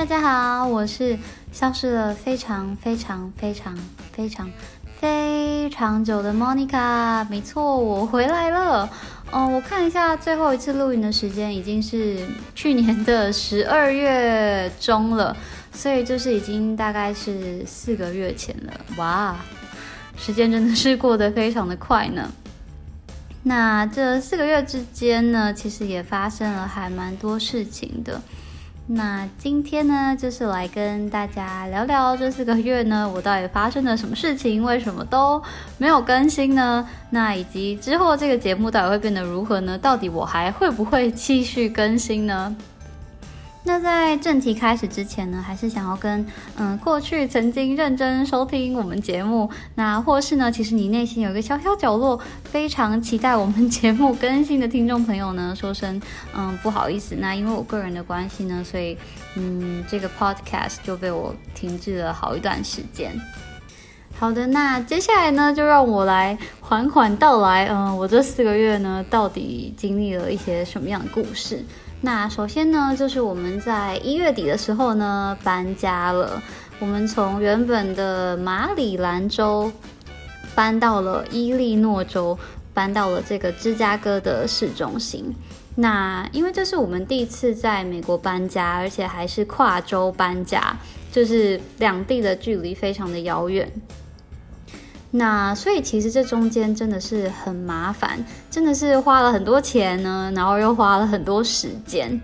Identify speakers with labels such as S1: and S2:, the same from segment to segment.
S1: 大家好，我是消失了非常非常非常非常非常久的 Monica。没错，我回来了。嗯，我看一下最后一次录音的时间已经是去年的十二月中了，所以就是已经大概是四个月前了。哇，时间真的是过得非常的快呢。那这四个月之间呢，其实也发生了还蛮多事情的。那今天呢，就是来跟大家聊聊这四个月呢，我到底发生了什么事情？为什么都没有更新呢？那以及之后这个节目到底会变得如何呢？到底我还会不会继续更新呢？那在正题开始之前呢，还是想要跟嗯过去曾经认真收听我们节目，那或是呢，其实你内心有一个小小角落非常期待我们节目更新的听众朋友呢，说声嗯不好意思，那因为我个人的关系呢，所以嗯这个 podcast 就被我停滞了好一段时间。好的，那接下来呢，就让我来缓缓道来，嗯，我这四个月呢，到底经历了一些什么样的故事？那首先呢，就是我们在一月底的时候呢搬家了。我们从原本的马里兰州搬到了伊利诺州，搬到了这个芝加哥的市中心。那因为这是我们第一次在美国搬家，而且还是跨州搬家，就是两地的距离非常的遥远。那所以其实这中间真的是很麻烦，真的是花了很多钱呢，然后又花了很多时间。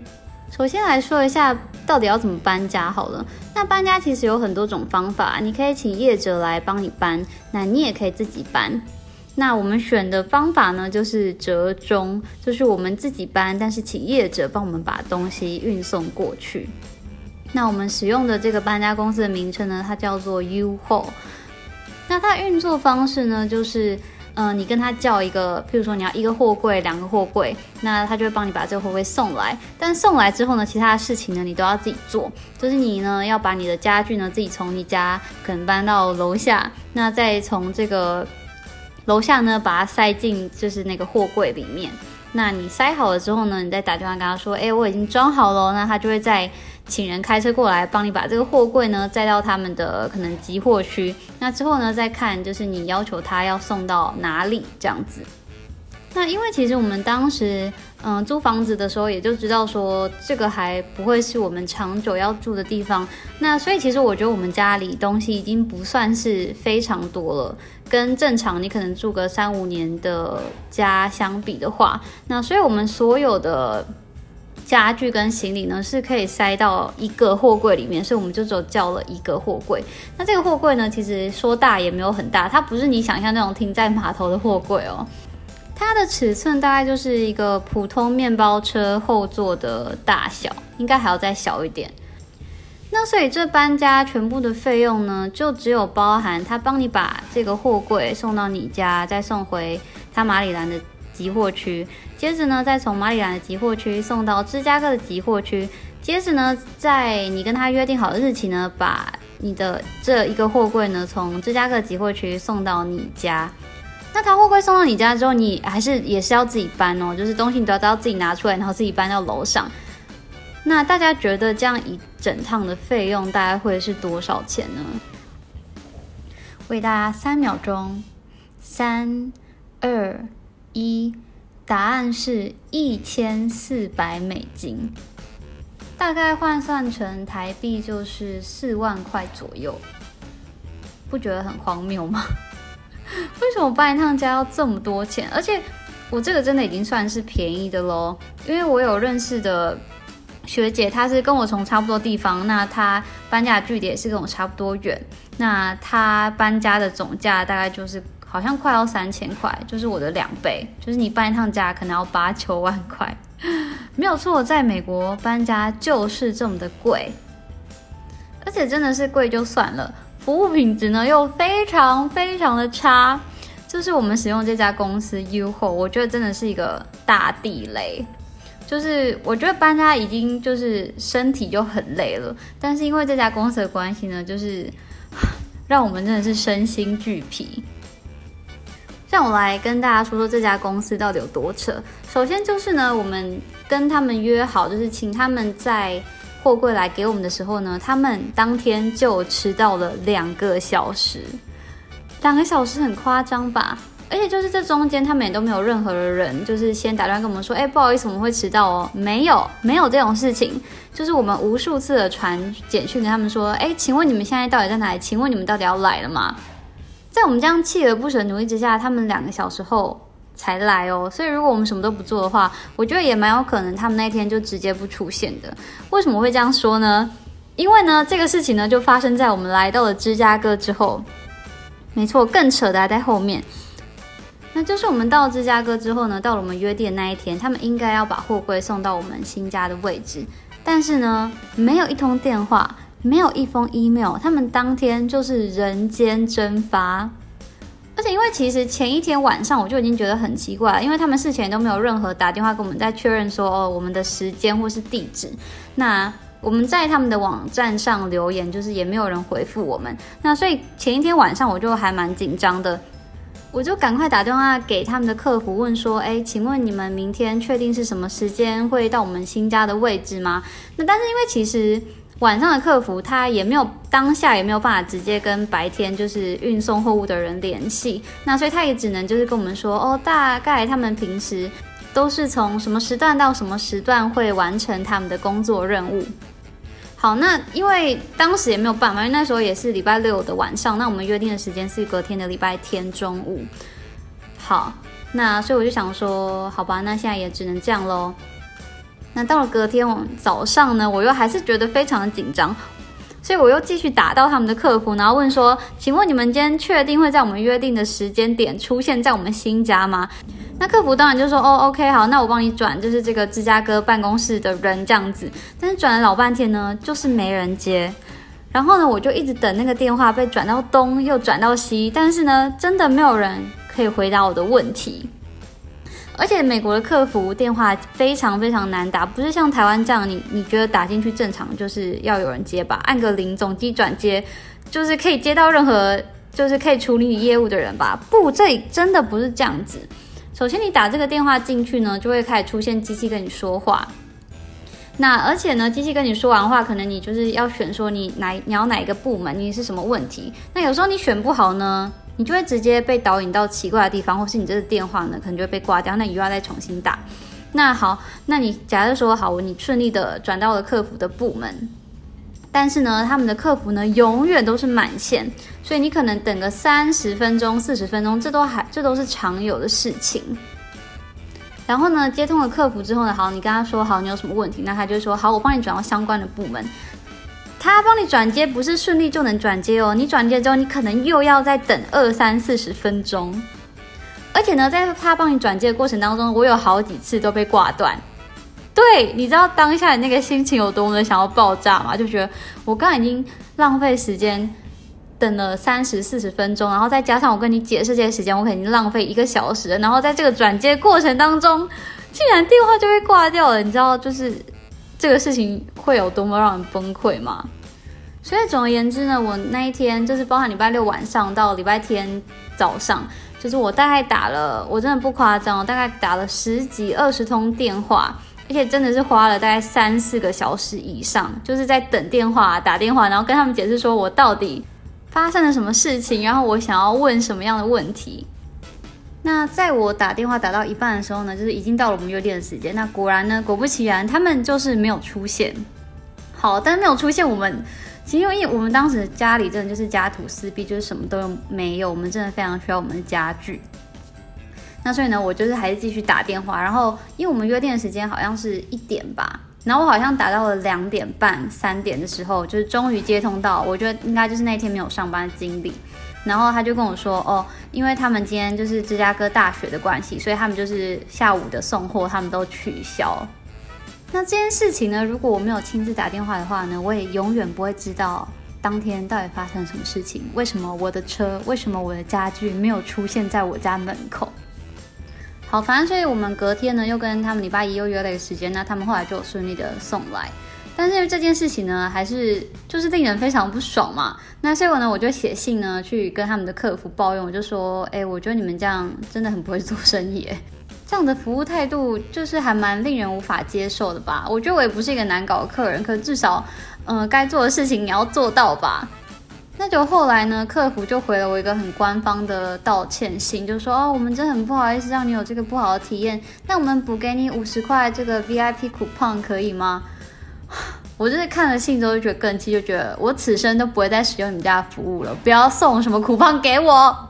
S1: 首先来说一下到底要怎么搬家好了。那搬家其实有很多种方法，你可以请业者来帮你搬，那你也可以自己搬。那我们选的方法呢，就是折中，就是我们自己搬，但是请业者帮我们把东西运送过去。那我们使用的这个搬家公司的名称呢，它叫做 U-Haul。那它运作方式呢，就是，嗯，你跟他叫一个，譬如说你要一个货柜、两个货柜，那他就会帮你把这个货柜送来。但送来之后呢，其他的事情呢，你都要自己做。就是你呢，要把你的家具呢，自己从你家可能搬到楼下，那再从这个楼下呢，把它塞进就是那个货柜里面。那你塞好了之后呢，你再打电话跟他说，哎，我已经装好了，那他就会在。请人开车过来帮你把这个货柜呢载到他们的可能集货区，那之后呢再看就是你要求他要送到哪里这样子。那因为其实我们当时嗯租房子的时候也就知道说这个还不会是我们长久要住的地方，那所以其实我觉得我们家里东西已经不算是非常多了，跟正常你可能住个三五年的家相比的话，那所以我们所有的。家具跟行李呢是可以塞到一个货柜里面，所以我们就只有叫了一个货柜。那这个货柜呢，其实说大也没有很大，它不是你想象那种停在码头的货柜哦。它的尺寸大概就是一个普通面包车后座的大小，应该还要再小一点。那所以这搬家全部的费用呢，就只有包含他帮你把这个货柜送到你家，再送回他马里兰的。集货区，接着呢，再从马里兰的集货区送到芝加哥的集货区，接着呢，在你跟他约定好的日期呢，把你的这一个货柜呢，从芝加哥集货区送到你家。那他货柜送到你家之后，你还是也是要自己搬哦，就是东西你都要自己拿出来，然后自己搬到楼上。那大家觉得这样一整趟的费用大概会是多少钱呢？为大家三秒钟，三二。一，答案是一千四百美金，大概换算成台币就是四万块左右，不觉得很荒谬吗？为什么搬一趟家要这么多钱？而且我这个真的已经算是便宜的喽，因为我有认识的学姐，她是跟我从差不多地方，那她搬家的距离也是跟我差不多远，那她搬家的总价大概就是。好像快要三千块，就是我的两倍。就是你搬一趟家可能要八九万块，没有错，在美国搬家就是这么的贵，而且真的是贵就算了，服务品质呢又非常非常的差。就是我们使用这家公司 U 后，我觉得真的是一个大地雷。就是我觉得搬家已经就是身体就很累了，但是因为这家公司的关系呢，就是 让我们真的是身心俱疲。让我来跟大家说说这家公司到底有多扯。首先就是呢，我们跟他们约好，就是请他们在货柜来给我们的时候呢，他们当天就迟到了两个小时，两个小时很夸张吧？而且就是这中间，他们也都没有任何的人，就是先打断跟我们说，哎，不好意思，我们会迟到哦。没有，没有这种事情。就是我们无数次的传简讯跟他们说，哎，请问你们现在到底在哪里？请问你们到底要来了吗？在我们这样锲而不舍努力之下，他们两个小时后才来哦。所以如果我们什么都不做的话，我觉得也蛮有可能他们那天就直接不出现的。为什么会这样说呢？因为呢，这个事情呢就发生在我们来到了芝加哥之后。没错，更扯的还在后面。那就是我们到芝加哥之后呢，到了我们约定的那一天，他们应该要把货柜送到我们新家的位置，但是呢，没有一通电话，没有一封 email，他们当天就是人间蒸发。而且因为其实前一天晚上我就已经觉得很奇怪，因为他们事前都没有任何打电话跟我们在确认说哦我们的时间或是地址。那我们在他们的网站上留言，就是也没有人回复我们。那所以前一天晚上我就还蛮紧张的。我就赶快打电话给他们的客服，问说：“哎，请问你们明天确定是什么时间会到我们新家的位置吗？”那但是因为其实晚上的客服他也没有当下也没有办法直接跟白天就是运送货物的人联系，那所以他也只能就是跟我们说：“哦，大概他们平时都是从什么时段到什么时段会完成他们的工作任务。”好，那因为当时也没有办法，因为那时候也是礼拜六的晚上，那我们约定的时间是隔天的礼拜天中午。好，那所以我就想说，好吧，那现在也只能这样喽。那到了隔天我早上呢，我又还是觉得非常的紧张，所以我又继续打到他们的客服，然后问说，请问你们今天确定会在我们约定的时间点出现在我们新家吗？那客服当然就说哦，OK，好，那我帮你转，就是这个芝加哥办公室的人这样子。但是转了老半天呢，就是没人接。然后呢，我就一直等那个电话被转到东又转到西，但是呢，真的没有人可以回答我的问题。而且美国的客服电话非常非常难打，不是像台湾这样，你你觉得打进去正常就是要有人接吧，按个零总机转接，就是可以接到任何就是可以处理你业务的人吧？不，这里真的不是这样子。首先，你打这个电话进去呢，就会开始出现机器跟你说话。那而且呢，机器跟你说完话，可能你就是要选说你哪你要哪一个部门，你是什么问题。那有时候你选不好呢，你就会直接被导引到奇怪的地方，或是你这个电话呢，可能就会被挂掉。那你又要再重新打。那好，那你假设说好，你顺利的转到了客服的部门。但是呢，他们的客服呢永远都是满线，所以你可能等个三十分钟、四十分钟，这都还这都是常有的事情。然后呢，接通了客服之后呢，好，你跟他说好你有什么问题，那他就说好，我帮你转到相关的部门。他帮你转接不是顺利就能转接哦，你转接之后，你可能又要再等二三四十分钟。而且呢，在他帮你转接的过程当中，我有好几次都被挂断。对，你知道当下你那个心情有多么的想要爆炸吗？就觉得我刚已经浪费时间等了三十四十分钟，然后再加上我跟你解释这些时间，我肯定浪费一个小时。然后在这个转接过程当中，竟然电话就被挂掉了。你知道，就是这个事情会有多么让人崩溃吗？所以总而言之呢，我那一天就是包含礼拜六晚上到礼拜天早上，就是我大概打了，我真的不夸张，我大概打了十几二十通电话。而且真的是花了大概三四个小时以上，就是在等电话、打电话，然后跟他们解释说我到底发生了什么事情，然后我想要问什么样的问题。那在我打电话打到一半的时候呢，就是已经到了我们约定的时间。那果然呢，果不其然，他们就是没有出现。好，但是没有出现，我们其实因为我们当时家里真的就是家徒四壁，就是什么都没有，我们真的非常需要我们的家具。那所以呢，我就是还是继续打电话，然后因为我们约定的时间好像是一点吧，然后我好像打到了两点半、三点的时候，就是终于接通到，我觉得应该就是那天没有上班的经理，然后他就跟我说，哦，因为他们今天就是芝加哥大学的关系，所以他们就是下午的送货他们都取消。那这件事情呢，如果我没有亲自打电话的话呢，我也永远不会知道当天到底发生什么事情，为什么我的车，为什么我的家具没有出现在我家门口。好，反正所以我们隔天呢又跟他们礼拜一又约了一个时间，那他们后来就顺利的送来。但是这件事情呢，还是就是令人非常不爽嘛。那所以我呢我就写信呢去跟他们的客服抱怨，我就说，哎，我觉得你们这样真的很不会做生意。这样的服务态度就是还蛮令人无法接受的吧？我觉得我也不是一个难搞的客人，可至少，嗯，该做的事情你要做到吧。那就后来呢，客服就回了我一个很官方的道歉信，就说哦，我们真的很不好意思让你有这个不好的体验，那我们补给你五十块这个 VIP coupon 可以吗？我就是看了信之后就觉得更气，就觉得我此生都不会再使用你们家的服务了，不要送什么 coupon 给我。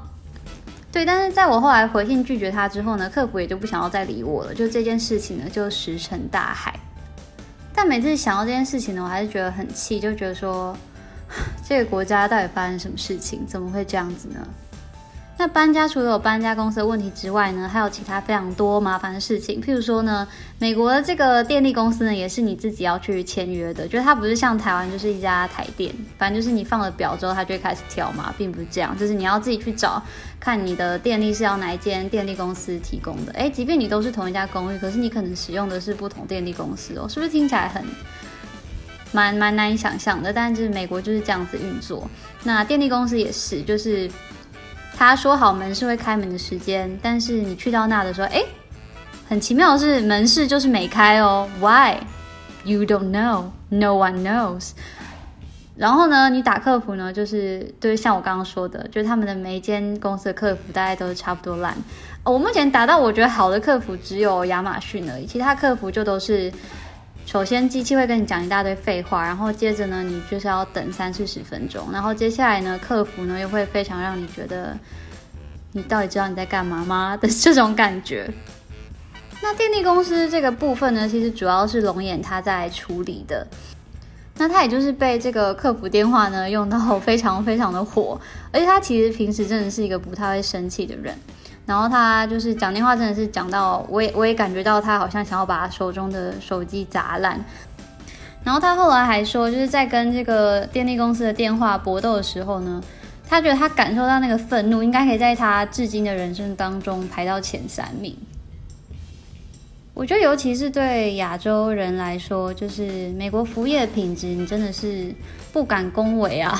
S1: 对，但是在我后来回信拒绝他之后呢，客服也就不想要再理我了，就这件事情呢就石沉大海。但每次想到这件事情呢，我还是觉得很气，就觉得说。这个国家到底发生什么事情？怎么会这样子呢？那搬家除了有搬家公司的问题之外呢，还有其他非常多麻烦的事情。譬如说呢，美国的这个电力公司呢，也是你自己要去签约的，就是它不是像台湾就是一家台电，反正就是你放了表之后，它就会开始跳嘛，并不是这样，就是你要自己去找看你的电力是要哪一间电力公司提供的。诶，即便你都是同一家公寓，可是你可能使用的是不同电力公司哦，是不是听起来很？蛮蛮难以想象的，但是美国就是这样子运作。那电力公司也是，就是他说好门是会开门的时间，但是你去到那的时候，哎，很奇妙的是门市就是没开哦。Why? You don't know. No one knows. 然后呢，你打客服呢，就是就是像我刚刚说的，就是他们的每一间公司的客服大概都是差不多烂。我目前打到我觉得好的客服只有亚马逊而已，其他客服就都是。首先，机器会跟你讲一大堆废话，然后接着呢，你就是要等三四十分钟，然后接下来呢，客服呢又会非常让你觉得你到底知道你在干嘛吗的这种感觉。那电力公司这个部分呢，其实主要是龙眼他在处理的，那他也就是被这个客服电话呢用到非常非常的火，而且他其实平时真的是一个不太会生气的人。然后他就是讲电话，真的是讲到我也我也感觉到他好像想要把手中的手机砸烂。然后他后来还说，就是在跟这个电力公司的电话搏斗的时候呢，他觉得他感受到那个愤怒，应该可以在他至今的人生当中排到前三名。我觉得尤其是对亚洲人来说，就是美国服务业的品质，你真的是不敢恭维啊。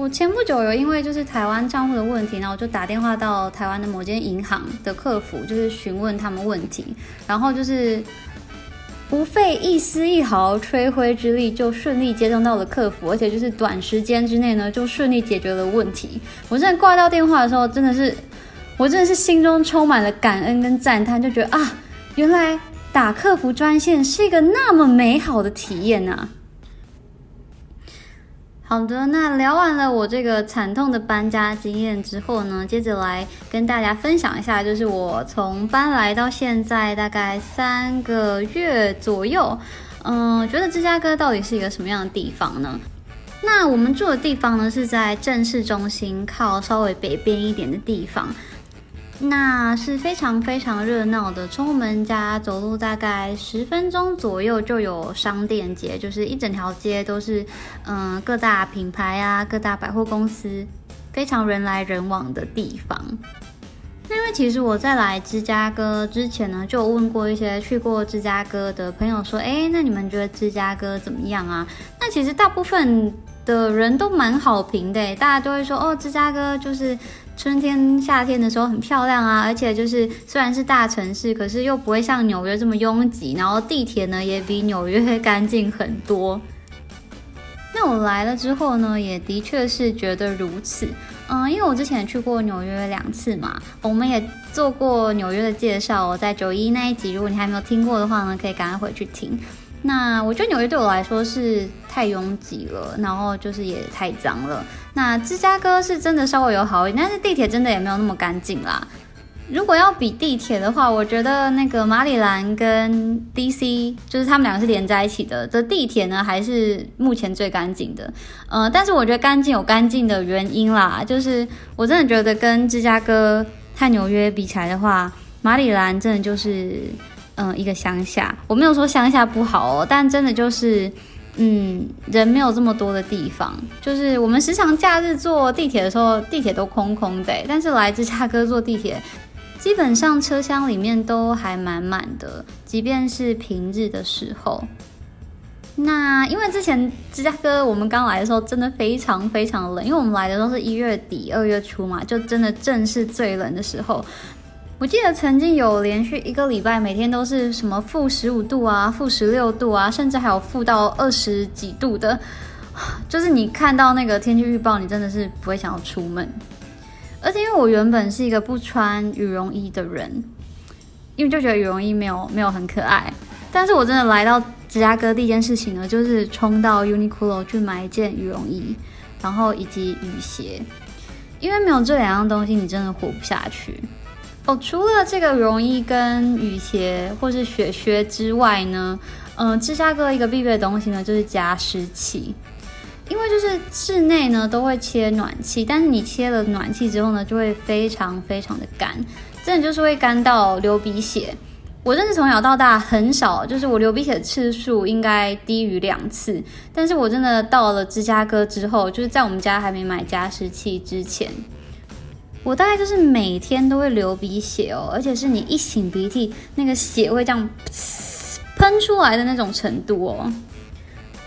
S1: 我前不久有因为就是台湾账户的问题，然后我就打电话到台湾的某间银行的客服，就是询问他们问题，然后就是不费一丝一毫吹灰之力就顺利接通到了客服，而且就是短时间之内呢就顺利解决了问题。我真的挂掉电话的时候，真的是我真的是心中充满了感恩跟赞叹，就觉得啊，原来打客服专线是一个那么美好的体验啊！好的，那聊完了我这个惨痛的搬家经验之后呢，接着来跟大家分享一下，就是我从搬来到现在大概三个月左右，嗯，觉得芝加哥到底是一个什么样的地方呢？那我们住的地方呢是在正市中心，靠稍微北边一点的地方。那是非常非常热闹的，从我们家走路大概十分钟左右就有商店街，就是一整条街都是，嗯，各大品牌啊，各大百货公司，非常人来人往的地方。那因为其实我在来芝加哥之前呢，就问过一些去过芝加哥的朋友说，哎，那你们觉得芝加哥怎么样啊？那其实大部分的人都蛮好评的，大家都会说，哦，芝加哥就是。春天、夏天的时候很漂亮啊，而且就是虽然是大城市，可是又不会像纽约这么拥挤，然后地铁呢也比纽约干净很多。那我来了之后呢，也的确是觉得如此。嗯，因为我之前去过纽约两次嘛，我们也做过纽约的介绍，我在九一那一集，如果你还没有听过的话呢，可以赶快回去听。那我觉得纽约对我来说是太拥挤了，然后就是也太脏了。那芝加哥是真的稍微有好一点，但是地铁真的也没有那么干净啦。如果要比地铁的话，我觉得那个马里兰跟 DC 就是他们两个是连在一起的，这地铁呢还是目前最干净的。呃，但是我觉得干净有干净的原因啦，就是我真的觉得跟芝加哥和纽约比起来的话，马里兰真的就是。嗯，一个乡下，我没有说乡下不好哦，但真的就是，嗯，人没有这么多的地方。就是我们时常假日坐地铁的时候，地铁都空空的，但是来芝加哥坐地铁，基本上车厢里面都还满满的，即便是平日的时候。那因为之前芝加哥我们刚来的时候，真的非常非常冷，因为我们来的都是一月底二月初嘛，就真的正是最冷的时候。我记得曾经有连续一个礼拜，每天都是什么负十五度啊、负十六度啊，甚至还有负到二十几度的，就是你看到那个天气预报，你真的是不会想要出门。而且因为我原本是一个不穿羽绒衣的人，因为就觉得羽绒衣没有没有很可爱。但是我真的来到芝加哥第一件事情呢，就是冲到 Uniqlo 去买一件羽绒衣，然后以及雨鞋，因为没有这两样东西，你真的活不下去。哦，除了这个羽绒衣跟雨鞋或是雪靴之外呢，嗯，芝加哥一个必备的东西呢就是加湿器，因为就是室内呢都会切暖气，但是你切了暖气之后呢，就会非常非常的干，真的就是会干到流鼻血。我真是从小到大很少，就是我流鼻血的次数应该低于两次。但是我真的到了芝加哥之后，就是在我们家还没买加湿器之前，我大概就是每天都会流鼻血哦，而且是你一擤鼻涕，那个血会这样 喷出来的那种程度哦。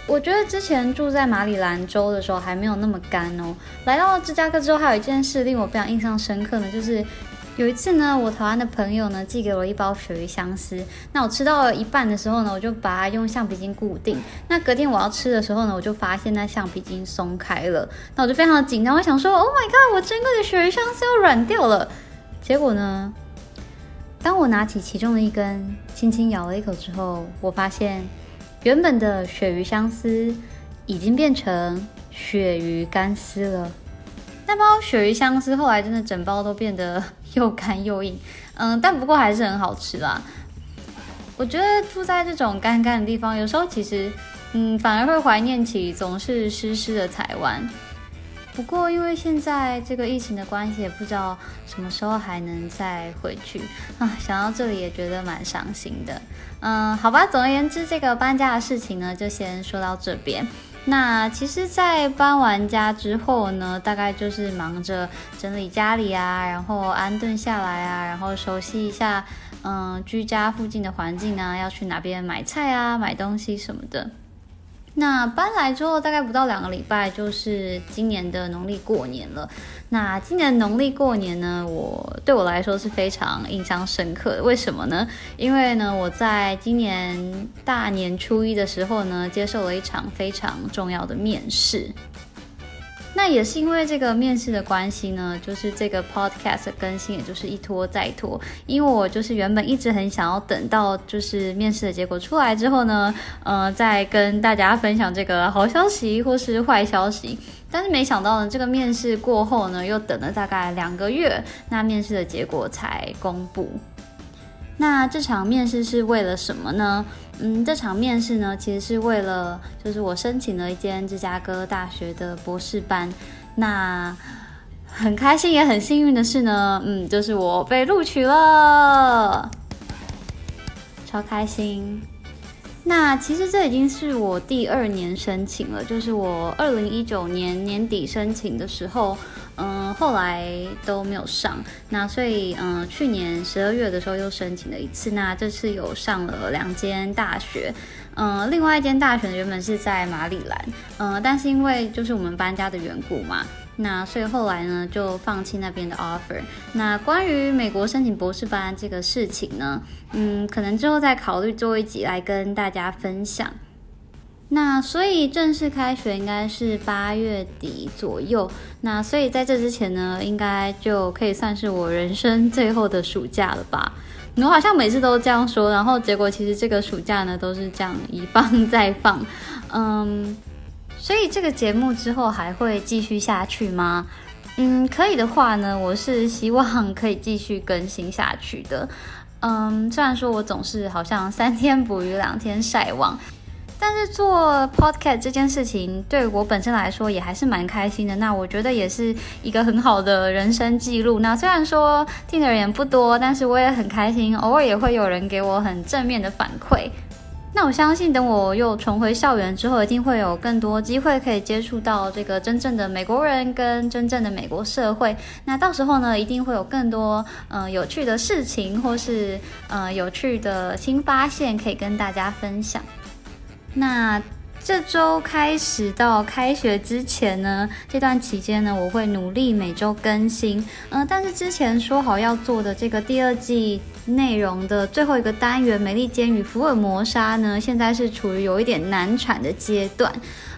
S1: 我觉得之前住在马里兰州的时候还没有那么干哦，来到芝加哥之后，还有一件事令我非常印象深刻呢，就是。有一次呢，我台湾的朋友呢寄给我一包鳕鱼香丝，那我吃到一半的时候呢，我就把它用橡皮筋固定。那隔天我要吃的时候呢，我就发现那橡皮筋松开了，那我就非常的紧张，我想说，Oh my god，我珍贵的鳕鱼香丝要软掉了。结果呢，当我拿起其中的一根，轻轻咬了一口之后，我发现原本的鳕鱼香丝已经变成鳕鱼干丝了。那包鳕鱼香丝后来真的整包都变得 又干又硬，嗯，但不过还是很好吃啦。我觉得住在这种干干的地方，有时候其实，嗯，反而会怀念起总是湿湿的台湾。不过因为现在这个疫情的关系，也不知道什么时候还能再回去啊。想到这里也觉得蛮伤心的。嗯，好吧，总而言之，这个搬家的事情呢，就先说到这边。那其实，在搬完家之后呢，大概就是忙着整理家里啊，然后安顿下来啊，然后熟悉一下，嗯，居家附近的环境啊，要去哪边买菜啊，买东西什么的。那搬来之后，大概不到两个礼拜，就是今年的农历过年了。那今年农历过年呢，我对我来说是非常印象深刻的。为什么呢？因为呢，我在今年大年初一的时候呢，接受了一场非常重要的面试。那也是因为这个面试的关系呢，就是这个 podcast 更新，也就是一拖再拖。因为我就是原本一直很想要等到就是面试的结果出来之后呢，呃，再跟大家分享这个好消息或是坏消息。但是没想到呢，这个面试过后呢，又等了大概两个月，那面试的结果才公布。那这场面试是为了什么呢？嗯，这场面试呢，其实是为了，就是我申请了一间芝加哥大学的博士班。那很开心也很幸运的是呢，嗯，就是我被录取了，超开心。那其实这已经是我第二年申请了，就是我二零一九年年底申请的时候。嗯，后来都没有上，那所以嗯，去年十二月的时候又申请了一次，那这次有上了两间大学，嗯，另外一间大学原本是在马里兰，嗯，但是因为就是我们搬家的缘故嘛，那所以后来呢就放弃那边的 offer。那关于美国申请博士班这个事情呢，嗯，可能之后再考虑做一集来跟大家分享。那所以正式开学应该是八月底左右。那所以在这之前呢，应该就可以算是我人生最后的暑假了吧？我好像每次都这样说，然后结果其实这个暑假呢都是这样一放 再放。嗯，所以这个节目之后还会继续下去吗？嗯，可以的话呢，我是希望可以继续更新下去的。嗯，虽然说我总是好像三天捕鱼两天晒网。但是做 podcast 这件事情对我本身来说也还是蛮开心的。那我觉得也是一个很好的人生记录。那虽然说听的人不多，但是我也很开心，偶尔也会有人给我很正面的反馈。那我相信等我又重回校园之后，一定会有更多机会可以接触到这个真正的美国人跟真正的美国社会。那到时候呢，一定会有更多嗯有趣的事情或是呃有趣的新发现可以跟大家分享。那这周开始到开学之前呢，这段期间呢，我会努力每周更新。嗯，但是之前说好要做的这个第二季内容的最后一个单元《美利坚与福尔摩沙》呢，现在是处于有一点难产的阶段。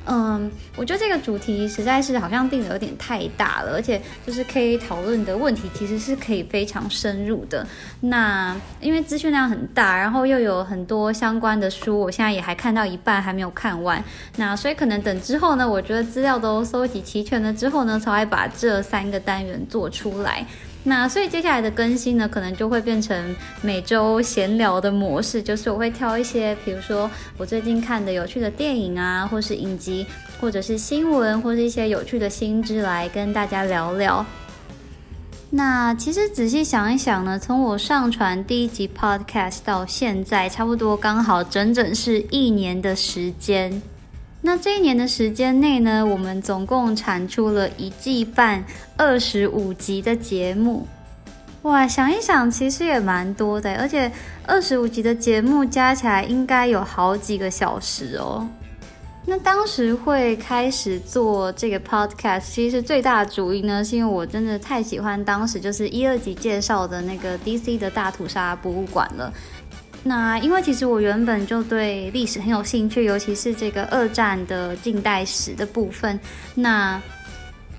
S1: 嗯，我觉得这个主题实在是好像定的有点太大了，而且就是可以讨论的问题其实是可以非常深入的。那因为资讯量很大，然后又有很多相关的书，我现在也还看到一半还没有看完。那所以可能等之后呢，我觉得资料都搜集齐全了之后呢，才会把这三个单元做出来。那所以接下来的更新呢，可能就会变成每周闲聊的模式，就是我会挑一些，比如说我最近看的有趣的电影啊，或是影集，或者是新闻，或是一些有趣的新知来跟大家聊聊。那其实仔细想一想呢，从我上传第一集 Podcast 到现在，差不多刚好整整是一年的时间。那这一年的时间内呢，我们总共产出了一季半二十五集的节目，哇，想一想其实也蛮多的，而且二十五集的节目加起来应该有好几个小时哦。那当时会开始做这个 podcast，其实最大的主因呢，是因为我真的太喜欢当时就是一二集介绍的那个 DC 的大屠杀博物馆了。那因为其实我原本就对历史很有兴趣，尤其是这个二战的近代史的部分。那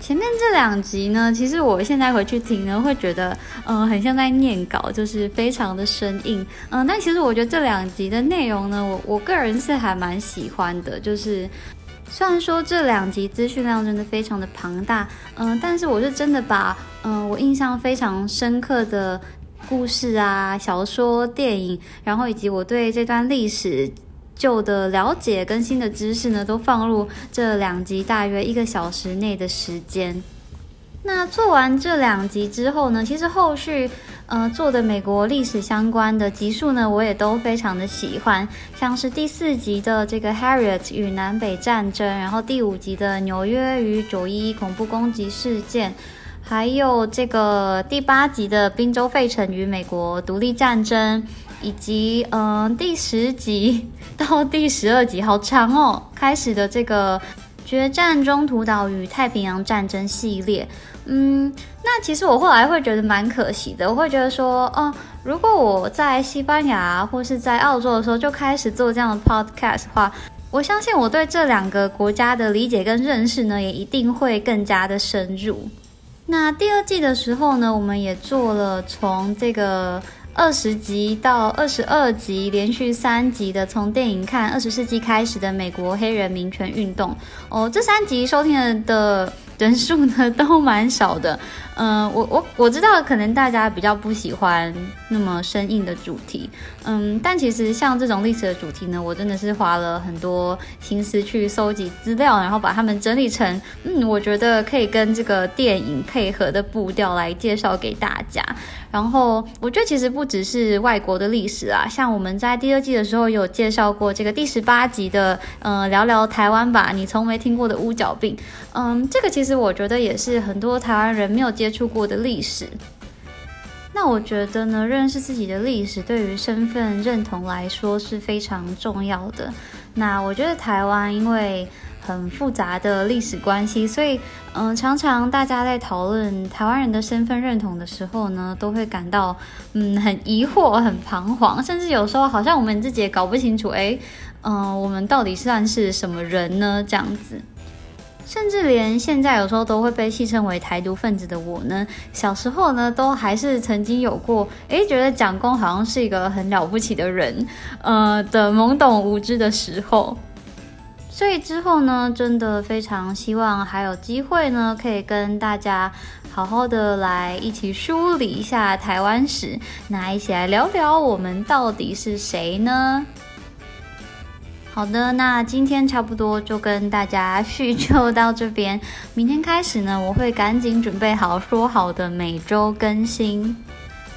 S1: 前面这两集呢，其实我现在回去听呢，会觉得嗯，很像在念稿，就是非常的生硬。嗯，但其实我觉得这两集的内容呢，我我个人是还蛮喜欢的。就是虽然说这两集资讯量真的非常的庞大，嗯，但是我是真的把嗯我印象非常深刻的。故事啊，小说、电影，然后以及我对这段历史旧的了解跟新的知识呢，都放入这两集，大约一个小时内的时间。那做完这两集之后呢，其实后续呃做的美国历史相关的集数呢，我也都非常的喜欢，像是第四集的这个 Harriet 与南北战争，然后第五集的纽约与九一一恐怖攻击事件。还有这个第八集的宾州费城与美国独立战争，以及嗯第十集到第十二集，好长哦。开始的这个决战中途岛与太平洋战争系列，嗯，那其实我后来会觉得蛮可惜的。我会觉得说，哦，如果我在西班牙或是在澳洲的时候就开始做这样的 podcast 的话，我相信我对这两个国家的理解跟认识呢，也一定会更加的深入。那第二季的时候呢，我们也做了从这个二十集到二十二集，连续三集的从电影看二十世纪开始的美国黑人民权运动哦，这三集收听的人数呢都蛮少的。嗯，我我我知道，可能大家比较不喜欢那么生硬的主题，嗯，但其实像这种历史的主题呢，我真的是花了很多心思去搜集资料，然后把它们整理成，嗯，我觉得可以跟这个电影配合的步调来介绍给大家。然后我觉得其实不只是外国的历史啊，像我们在第二季的时候有介绍过这个第十八集的，嗯，聊聊台湾吧，你从没听过的乌角病，嗯，这个其实我觉得也是很多台湾人没有接。接触过的历史，那我觉得呢，认识自己的历史对于身份认同来说是非常重要的。那我觉得台湾因为很复杂的历史关系，所以嗯，常常大家在讨论台湾人的身份认同的时候呢，都会感到嗯很疑惑、很彷徨，甚至有时候好像我们自己也搞不清楚，哎，嗯，我们到底算是什么人呢？这样子。甚至连现在有时候都会被戏称为台独分子的我呢，小时候呢都还是曾经有过，诶，觉得蒋公好像是一个很了不起的人，呃的懵懂无知的时候。所以之后呢，真的非常希望还有机会呢，可以跟大家好好的来一起梳理一下台湾史，那一起来聊聊我们到底是谁呢？好的，那今天差不多就跟大家叙旧到这边。明天开始呢，我会赶紧准备好说好的每周更新。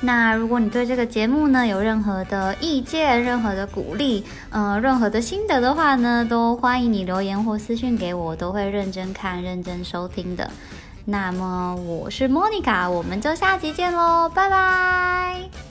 S1: 那如果你对这个节目呢有任何的意见、任何的鼓励，呃，任何的心得的话呢，都欢迎你留言或私信给我，都会认真看、认真收听的。那么我是莫妮卡，我们就下集见喽，拜拜。